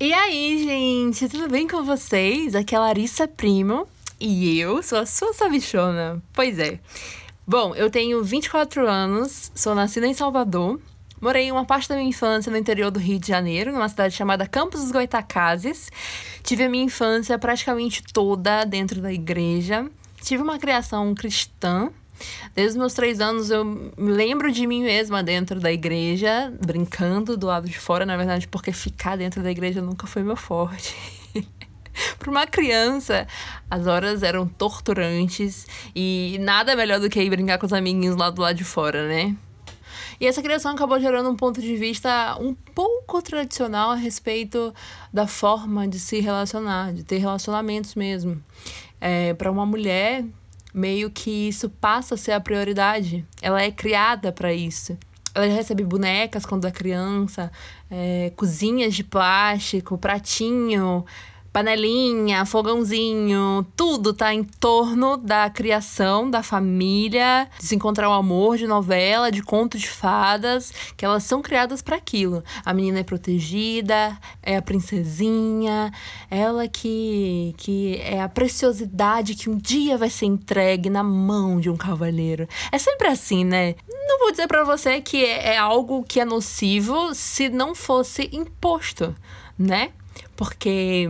E aí, gente, tudo bem com vocês? Aqui é Larissa Primo e eu sou a sua sabichona. Pois é. Bom, eu tenho 24 anos, sou nascida em Salvador, morei uma parte da minha infância no interior do Rio de Janeiro, numa cidade chamada Campos dos Goitacazes. Tive a minha infância praticamente toda dentro da igreja. Tive uma criação cristã, Desde os meus três anos eu me lembro de mim mesma dentro da igreja, brincando do lado de fora, na verdade, porque ficar dentro da igreja nunca foi meu forte. Para uma criança, as horas eram torturantes e nada melhor do que ir brincar com os amiguinhos lá do lado de fora, né? E essa criação acabou gerando um ponto de vista um pouco tradicional a respeito da forma de se relacionar, de ter relacionamentos mesmo. É, para uma mulher, meio que isso passa a ser a prioridade. Ela é criada para isso. Ela recebe bonecas quando é criança, é, cozinhas de plástico, pratinho, panelinha, fogãozinho, tudo tá em torno da criação da família, de se encontrar o amor de novela, de conto de fadas, que elas são criadas para aquilo. A menina é protegida, é a princesinha, ela que que é a preciosidade que um dia vai ser entregue na mão de um cavaleiro. É sempre assim, né? Não vou dizer para você que é, é algo que é nocivo se não fosse imposto, né? Porque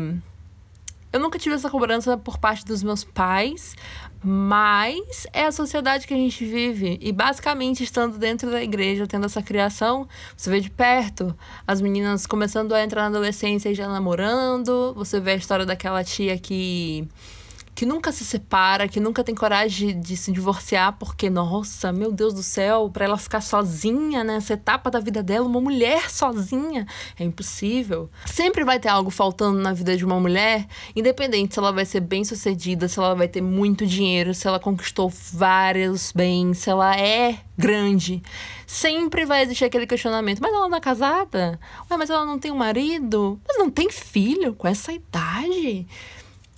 eu nunca tive essa cobrança por parte dos meus pais, mas é a sociedade que a gente vive. E basicamente, estando dentro da igreja, tendo essa criação, você vê de perto as meninas começando a entrar na adolescência e já namorando. Você vê a história daquela tia que que nunca se separa, que nunca tem coragem de, se divorciar, porque, nossa, meu Deus do céu, para ela ficar sozinha nessa etapa da vida dela, uma mulher sozinha, é impossível. Sempre vai ter algo faltando na vida de uma mulher, independente se ela vai ser bem sucedida, se ela vai ter muito dinheiro, se ela conquistou vários bens, se ela é grande. Sempre vai existir aquele questionamento: mas ela não é casada? Ué, mas ela não tem um marido? Mas não tem filho com essa idade?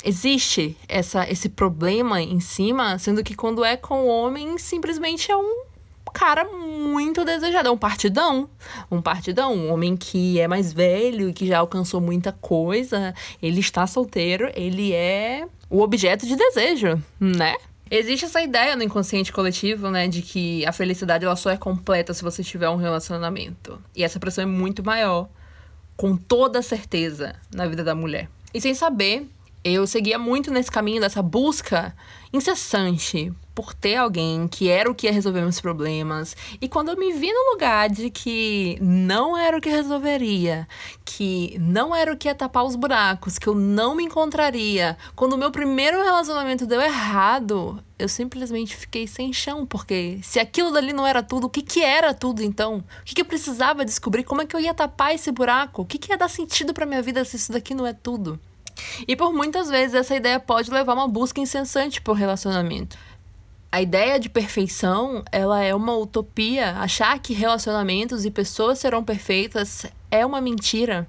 Existe essa, esse problema em cima, sendo que quando é com homem, simplesmente é um cara muito desejado, é um partidão. Um partidão, um homem que é mais velho, que já alcançou muita coisa, ele está solteiro, ele é o objeto de desejo, né? Existe essa ideia no inconsciente coletivo, né, de que a felicidade ela só é completa se você tiver um relacionamento. E essa pressão é muito maior, com toda certeza, na vida da mulher. E sem saber eu seguia muito nesse caminho dessa busca incessante por ter alguém que era o que ia resolver meus problemas. E quando eu me vi no lugar de que não era o que resolveria, que não era o que ia tapar os buracos, que eu não me encontraria, quando o meu primeiro relacionamento deu errado, eu simplesmente fiquei sem chão, porque se aquilo dali não era tudo, o que, que era tudo então? O que, que eu precisava descobrir? Como é que eu ia tapar esse buraco? O que, que ia dar sentido para minha vida se isso daqui não é tudo? E por muitas vezes essa ideia pode levar a uma busca incessante por relacionamento. A ideia de perfeição, ela é uma utopia. Achar que relacionamentos e pessoas serão perfeitas é uma mentira,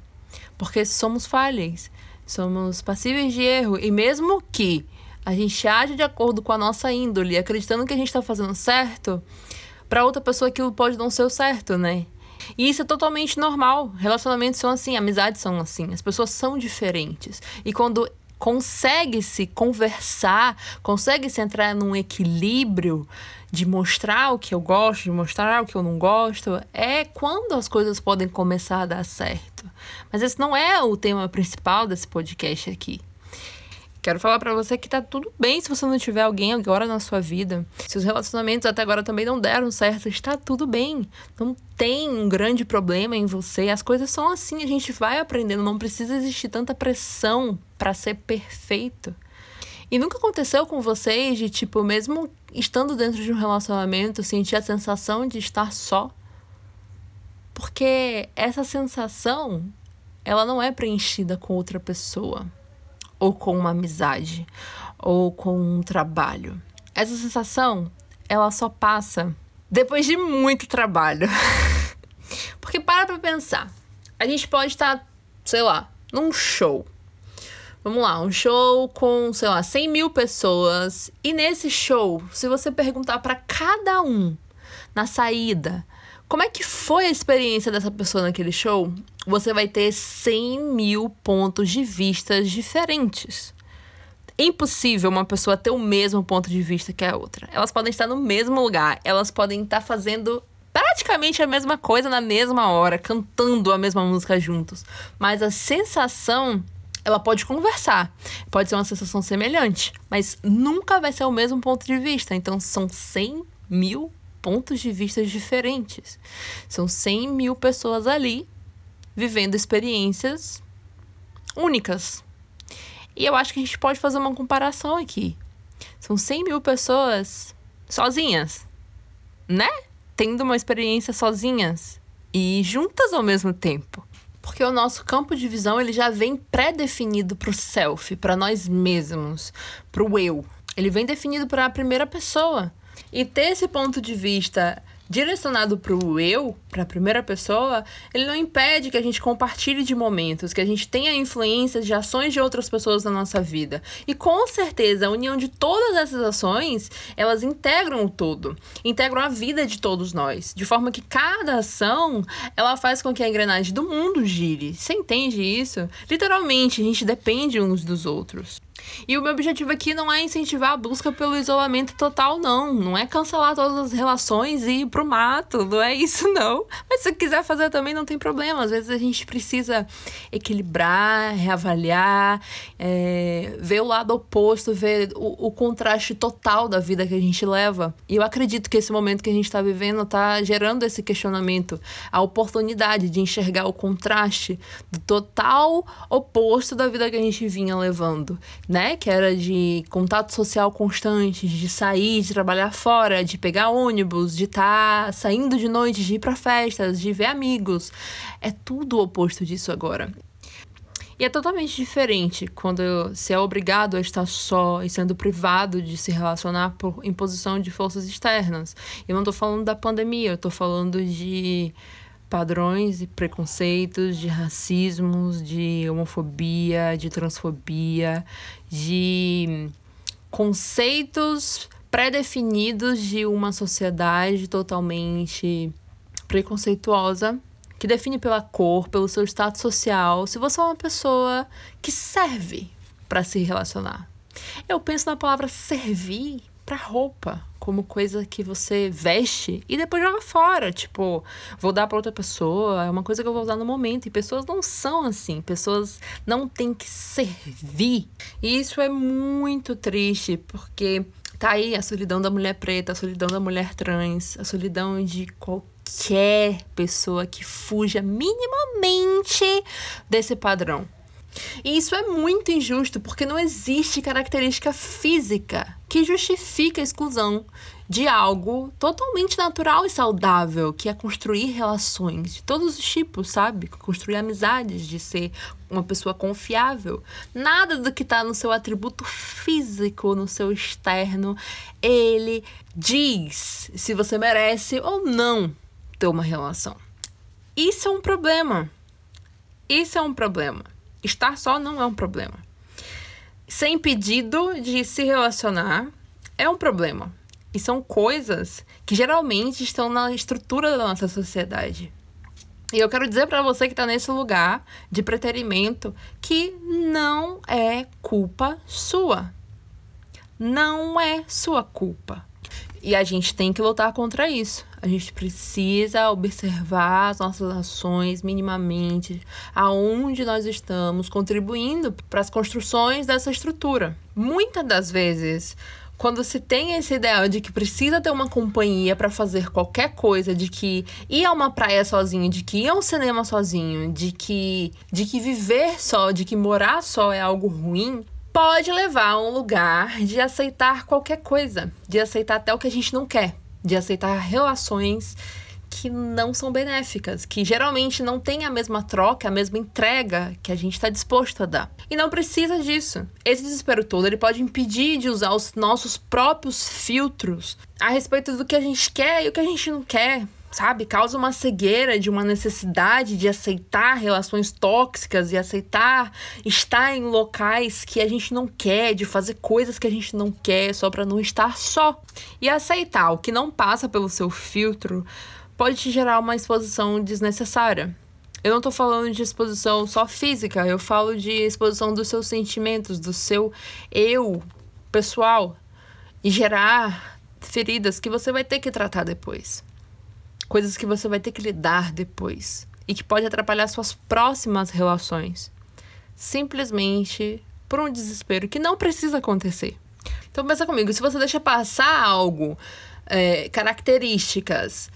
porque somos falhas, somos passíveis de erro e mesmo que a gente age de acordo com a nossa índole, acreditando que a gente está fazendo certo, para outra pessoa aquilo pode não ser o certo, né? E isso é totalmente normal. Relacionamentos são assim, amizades são assim. As pessoas são diferentes. E quando consegue se conversar, consegue se entrar num equilíbrio de mostrar o que eu gosto, de mostrar o que eu não gosto, é quando as coisas podem começar a dar certo. Mas esse não é o tema principal desse podcast aqui. Quero falar para você que tá tudo bem se você não tiver alguém agora na sua vida. Se os relacionamentos até agora também não deram certo, está tudo bem. Não tem um grande problema em você. As coisas são assim, a gente vai aprendendo, não precisa existir tanta pressão para ser perfeito. E nunca aconteceu com vocês de tipo, mesmo estando dentro de um relacionamento, sentir a sensação de estar só? Porque essa sensação, ela não é preenchida com outra pessoa ou com uma amizade, ou com um trabalho. Essa sensação, ela só passa depois de muito trabalho. Porque para pra pensar, a gente pode estar, sei lá, num show. Vamos lá, um show com, sei lá, 100 mil pessoas. E nesse show, se você perguntar para cada um na saída Como é que foi a experiência dessa pessoa naquele show? Você vai ter 100 mil pontos de vista diferentes. É impossível uma pessoa ter o mesmo ponto de vista que a outra. Elas podem estar no mesmo lugar, elas podem estar fazendo praticamente a mesma coisa na mesma hora, cantando a mesma música juntos. Mas a sensação ela pode conversar, pode ser uma sensação semelhante, mas nunca vai ser o mesmo ponto de vista. Então são 100 mil pontos de vista diferentes. São 100 mil pessoas ali vivendo experiências únicas. E eu acho que a gente pode fazer uma comparação aqui. São 100 mil pessoas sozinhas, né? Tendo uma experiência sozinhas e juntas ao mesmo tempo. Porque o nosso campo de visão ele já vem pré-definido para o self, para nós mesmos, para o eu. Ele vem definido para a primeira pessoa. E ter esse ponto de vista direcionado para o eu, para a primeira pessoa, ele não impede que a gente compartilhe de momentos, que a gente tenha influências de ações de outras pessoas na nossa vida. E com certeza, a união de todas essas ações, elas integram o todo, integram a vida de todos nós, de forma que cada ação, ela faz com que a engrenagem do mundo gire. Você entende isso? Literalmente, a gente depende uns dos outros. E o meu objetivo aqui não é incentivar a busca pelo isolamento total, não. Não é cancelar todas as relações e ir pro mato. Não é isso, não. Mas se quiser fazer também, não tem problema. Às vezes a gente precisa equilibrar, reavaliar, é, ver o lado oposto, ver o, o, contraste total da vida que a gente leva. E eu acredito que esse momento que a gente está vivendo está gerando esse questionamento, a oportunidade de enxergar o contraste do total oposto da vida que a gente vinha levando né? Que era de contato social constante, de sair, de trabalhar fora, de pegar ônibus, de estar tá saindo de noite, de ir para festas, de ver amigos. É tudo o oposto disso agora. E é totalmente diferente quando se é obrigado a estar só e sendo privado de se relacionar por imposição de forças externas. Eu não estou falando da pandemia, eu estou falando de padrões e preconceitos, de racismos, de homofobia, de transfobia, de conceitos pré-definidos de uma sociedade totalmente preconceituosa que define pela cor, pelo seu status social, se você é uma pessoa que serve para se relacionar. Eu penso na palavra servir para roupa como coisa que você veste e depois joga fora. Tipo, vou dar para outra pessoa, é uma coisa que eu vou usar no momento. E pessoas não são assim, pessoas não têm que servir. E isso é muito triste, porque tá aí a solidão da mulher preta, a solidão da mulher trans, a solidão de qualquer pessoa que fuja minimamente desse padrão. E isso é muito injusto porque não existe característica física que justifique a exclusão de algo totalmente natural e saudável, que é construir relações de todos os tipos, sabe? Construir amizades, de ser uma pessoa confiável. Nada do que está no seu atributo físico, no seu externo, ele diz se você merece ou não ter uma relação. Isso é um problema. Isso é um problema. Estar só não é um problema. Ser impedido de se relacionar é um problema. E são coisas que geralmente estão na estrutura da nossa sociedade. E eu quero dizer para você que está nesse lugar de preterimento que não é culpa sua. Não é sua culpa. E a gente tem que lutar contra isso. A gente precisa observar as nossas ações minimamente, aonde nós estamos contribuindo para as construções dessa estrutura. Muitas das vezes, quando se tem esse ideal de que precisa ter uma companhia para fazer qualquer coisa, de que ir a uma praia sozinho, de que ir a um cinema sozinho, de que de que viver só, de que morar só é algo ruim, pode levar a um lugar de aceitar qualquer coisa, de aceitar até o que a gente não quer, de aceitar relações que não são benéficas, que geralmente não tem a mesma troca, a mesma entrega que a gente está disposto a dar. E não precisa disso. Esse desespero todo ele pode impedir de usar os nossos próprios filtros a respeito do que a gente quer e o que a gente não quer sabe? Causa uma cegueira de uma necessidade de aceitar relações tóxicas e aceitar estar em locais que a gente não quer, de fazer coisas que a gente não quer só para não estar só. E aceitar o que não passa pelo seu filtro pode te gerar uma exposição desnecessária. Eu não tô falando de exposição só física, eu falo de exposição dos seus sentimentos, do seu eu pessoal e gerar feridas que você vai ter que tratar depois. Coisas que você vai ter que lidar depois e que pode atrapalhar suas próximas relações. Simplesmente por um desespero que não precisa acontecer. Então pensa comigo, se você deixa passar algo, é, características,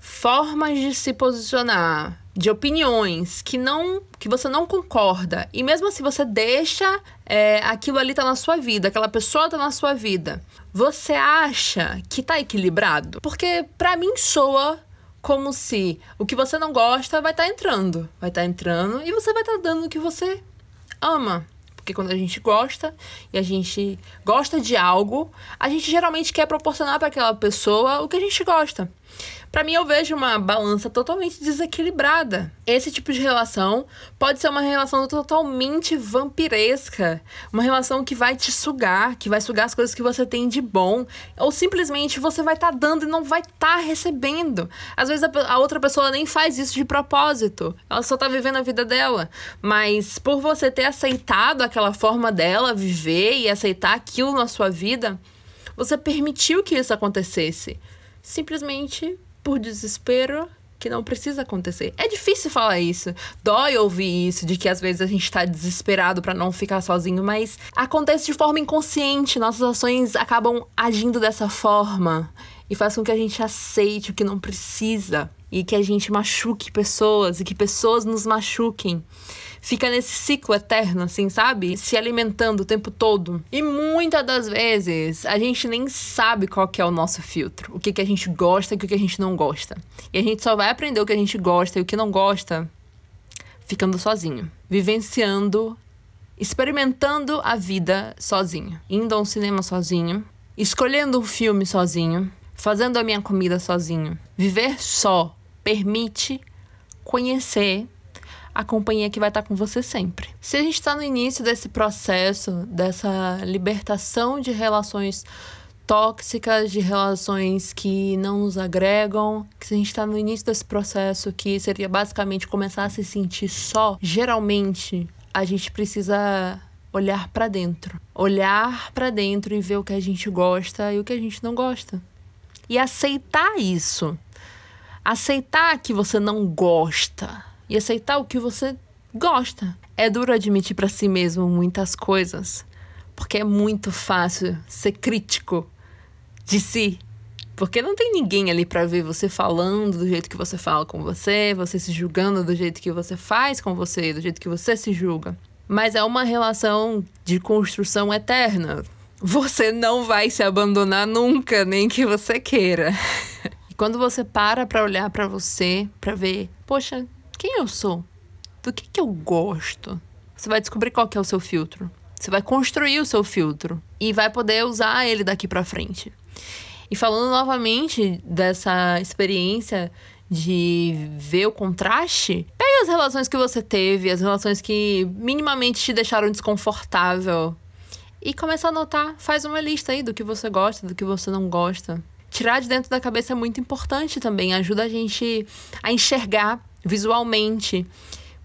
formas de se posicionar, de opiniões que não que você não concorda e mesmo assim você deixa é, aquilo ali tá na sua vida, aquela pessoa tá na sua vida, você acha que tá equilibrado? Porque para mim soa como se o que você não gosta vai estar tá entrando, vai estar tá entrando e você vai estar tá dando o que você ama. Porque quando a gente gosta e a gente gosta de algo, a gente geralmente quer proporcionar para aquela pessoa o que a gente gosta. Para mim, eu vejo uma balança totalmente desequilibrada. Esse tipo de relação pode ser uma relação totalmente vampiresca, uma relação que vai te sugar, que vai sugar as coisas que você tem de bom, ou simplesmente você vai estar tá dando e não vai estar tá recebendo. Às vezes a, a, outra pessoa nem faz isso de propósito, ela só tá vivendo a vida dela, mas por você ter aceitado aquela forma dela viver e aceitar aquilo na sua vida, você permitiu que isso acontecesse. Simplesmente por desespero que não precisa acontecer. É difícil falar isso. Dói ouvir isso, de que às vezes a gente tá desesperado para não ficar sozinho, mas acontece de forma inconsciente. Nossas ações acabam agindo dessa forma e faz com que a gente aceite o que não precisa e que a gente machuque pessoas e que pessoas nos machuquem fica nesse ciclo eterno, assim, sabe? Se alimentando o tempo todo. E muitas das vezes a gente nem sabe qual que é o nosso filtro, o que, que a gente gosta e o que, que a gente não gosta. E a gente só vai aprender o que a gente gosta e o que não gosta ficando sozinho, vivenciando, experimentando a vida sozinho, indo a um cinema sozinho, escolhendo um filme sozinho, fazendo a minha comida sozinho. Viver só permite conhecer a companhia que vai estar com você sempre. Se a gente está no início desse processo, dessa libertação de relações tóxicas, de relações que não nos agregam, que se a gente está no início desse processo, que seria basicamente começar a se sentir só, geralmente a gente precisa olhar para dentro, olhar para dentro e ver o que a gente gosta e o que a gente não gosta. E aceitar isso. Aceitar que você não gosta e aceitar o que você gosta. É duro admitir para si mesmo muitas coisas, porque é muito fácil ser crítico de si. Porque não tem ninguém ali para ver você falando do jeito que você fala com você, você se julgando do jeito que você faz com você, do jeito que você se julga. Mas é uma relação de construção eterna. Você não vai se abandonar nunca, nem que você queira. e quando você para para olhar para você, para ver, poxa, quem eu sou? Do que, que eu gosto? Você vai descobrir qual que é o seu filtro. Você vai construir o seu filtro e vai poder usar ele daqui para frente. E falando novamente dessa experiência de ver o contraste, pega as relações que você teve, as relações que minimamente te deixaram desconfortável e começa a anotar, faz uma lista aí do que você gosta, do que você não gosta. Tirar de dentro da cabeça é muito importante também, ajuda a gente a enxergar visualmente,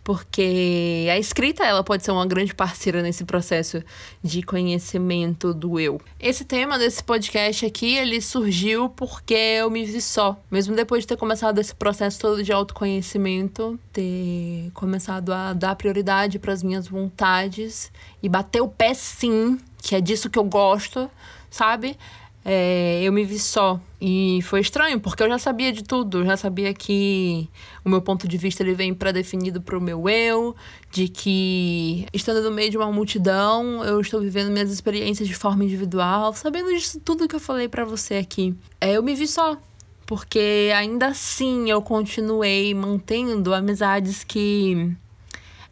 porque a escrita ela pode ser uma grande parceira nesse processo de conhecimento do eu. Esse tema desse podcast aqui, ele surgiu porque eu me vi só, mesmo depois de ter começado esse processo todo de autoconhecimento, ter começado a dar prioridade para as minhas vontades e bater o pé sim, que é disso que eu gosto, sabe? É, eu me vi só. E foi estranho, porque eu já sabia de tudo. Eu já sabia que o meu ponto de vista ele vem pré-definido para o meu eu, de que estando no meio de uma multidão, eu estou vivendo minhas experiências de forma individual, sabendo disso tudo que eu falei para você aqui. É, eu me vi só. Porque ainda assim eu continuei mantendo amizades que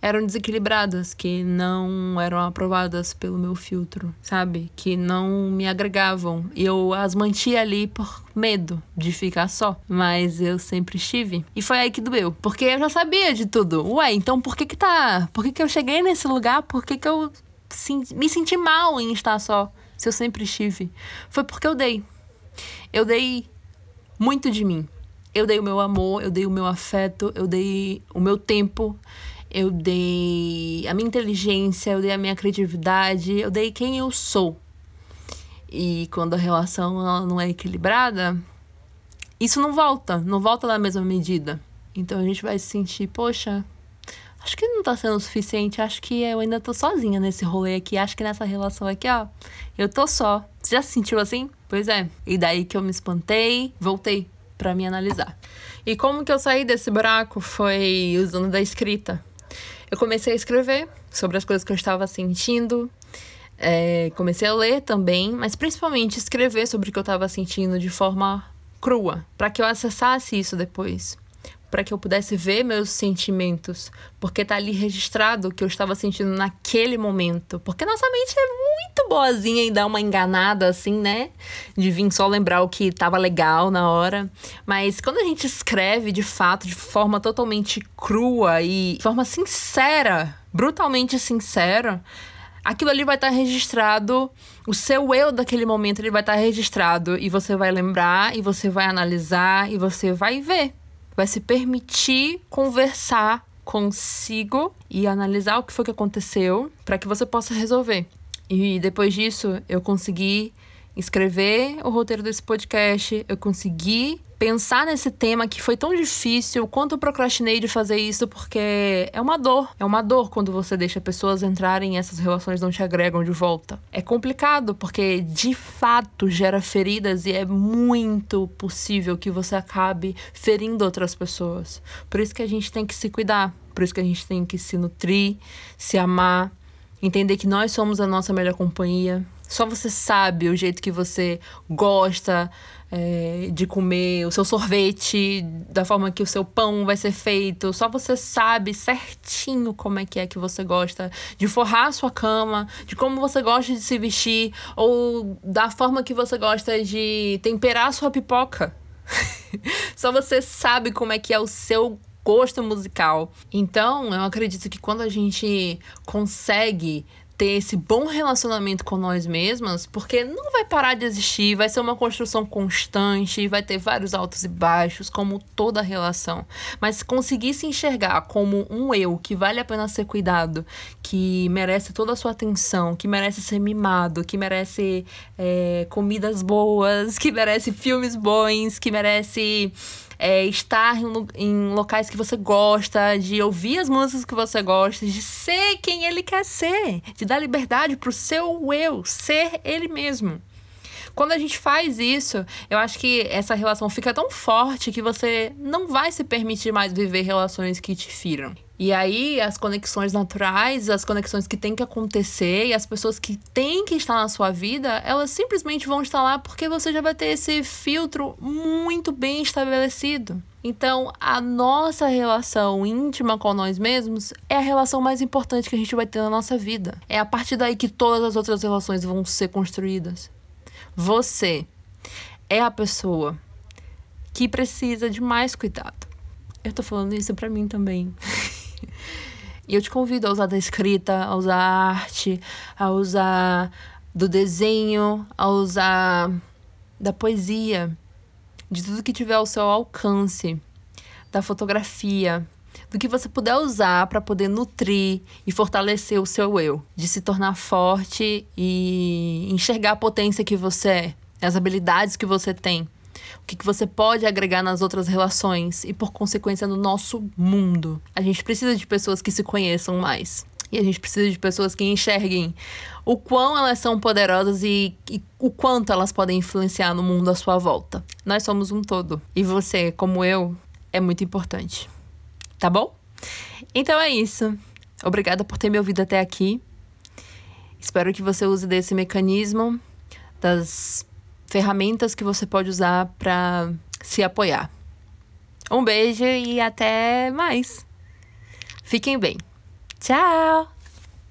eram desequilibradas, que não eram aprovadas pelo meu filtro, sabe? Que não me agregavam. E eu as mantia ali por medo de ficar só, mas eu sempre estive. E foi aí que doeu, porque eu já sabia de tudo. Ué, então por que que tá? Por que que eu cheguei nesse lugar? Por que que eu me senti mal em estar só? Se eu sempre estive. Foi porque eu dei. Eu dei muito de mim. Eu dei o meu amor, eu dei o meu afeto, eu dei o meu tempo, eu dei a minha inteligência, eu dei a minha criatividade, eu dei quem eu sou. E quando a relação não é equilibrada, isso não volta, não volta na mesma medida. Então a gente vai se sentir, poxa, acho que não tá sendo o suficiente, acho que eu ainda tô sozinha nesse rolê aqui, acho que nessa relação aqui, ó, eu tô só. Você já se sentiu assim? Pois é. E daí que eu me espantei, voltei para me analisar. E como que eu saí desse buraco foi usando da escrita. Eu comecei a escrever sobre as coisas que eu estava sentindo, é, comecei a ler também, mas principalmente escrever sobre o que eu estava sentindo de forma crua, para que eu acessasse isso depois para que eu pudesse ver meus sentimentos, porque tá ali registrado o que eu estava sentindo naquele momento. Porque nossa mente é muito boazinha e dá uma enganada assim, né? De vir só lembrar o que tava legal na hora. Mas quando a gente escreve de fato, de forma totalmente crua e de forma sincera, brutalmente sincera, aquilo ali vai estar tá registrado, o seu eu daquele momento ele vai estar tá registrado e você vai lembrar e você vai analisar e você vai ver vai se permitir conversar consigo e analisar o que foi que aconteceu para que você possa resolver. E depois disso, eu consegui escrever o roteiro desse podcast, eu consegui pensar nesse tema que foi tão difícil, quanto eu procrastinei de fazer isso, porque é uma dor. É uma dor quando você deixa pessoas entrarem e essas relações não te agregam de volta. É complicado, porque de fato gera feridas e é muito possível que você acabe ferindo outras pessoas. Por isso que a gente tem que se cuidar, por isso que a gente tem que se nutrir, se amar, entender que nós somos a nossa melhor companhia. Só você sabe o jeito que você gosta é, de comer o seu sorvete, da forma que o seu pão vai ser feito. Só você sabe certinho como é que é que você gosta de forrar a sua cama, de como você gosta de se vestir, ou da forma que você gosta de temperar a sua pipoca. Só você sabe como é que é o seu gosto musical. Então, eu acredito que quando a gente consegue ter esse bom relacionamento com nós mesmas, porque não vai parar de existir, vai ser uma construção constante, vai ter vários altos e baixos, como toda relação. Mas conseguir se enxergar como um eu que vale a pena ser cuidado, que merece toda a sua atenção, que merece ser mimado, que merece é, comidas boas, que merece filmes bons, que merece é, estar em, em, locais que você gosta, de ouvir as músicas que você gosta, de ser quem ele quer ser, de dar liberdade pro seu eu, ser ele mesmo. Quando a gente faz isso, eu acho que essa relação fica tão forte que você não vai se permitir mais viver relações que te firam. E aí, as conexões naturais, as conexões que tem que acontecer e as pessoas que têm que estar na sua vida, elas simplesmente vão estar lá porque você já vai ter esse filtro muito bem estabelecido. Então, a nossa relação íntima com nós mesmos é a relação mais importante que a gente vai ter na nossa vida. É a partir daí que todas as outras relações vão ser construídas. Você é a pessoa que precisa de mais cuidado. Eu tô falando isso para mim também. E eu te convido a usar da escrita, a usar a arte, a usar do desenho, a usar da poesia, de tudo que tiver ao seu alcance, da fotografia, do que você puder usar para poder nutrir e fortalecer o seu eu, de se tornar forte e enxergar a potência que você é, as habilidades que você tem o que, que você pode agregar nas outras relações e, por consequência, no nosso mundo. A gente precisa de pessoas que se conheçam mais. E a gente precisa de pessoas que enxerguem o quão elas são poderosas e, e, o quanto elas podem influenciar no mundo à sua volta. Nós somos um todo. E você, como eu, é muito importante. Tá bom? Então é isso. Obrigada por ter me ouvido até aqui. Espero que você use desse mecanismo das ferramentas que você pode usar para se apoiar. Um beijo e até mais. Fiquem bem. Tchau!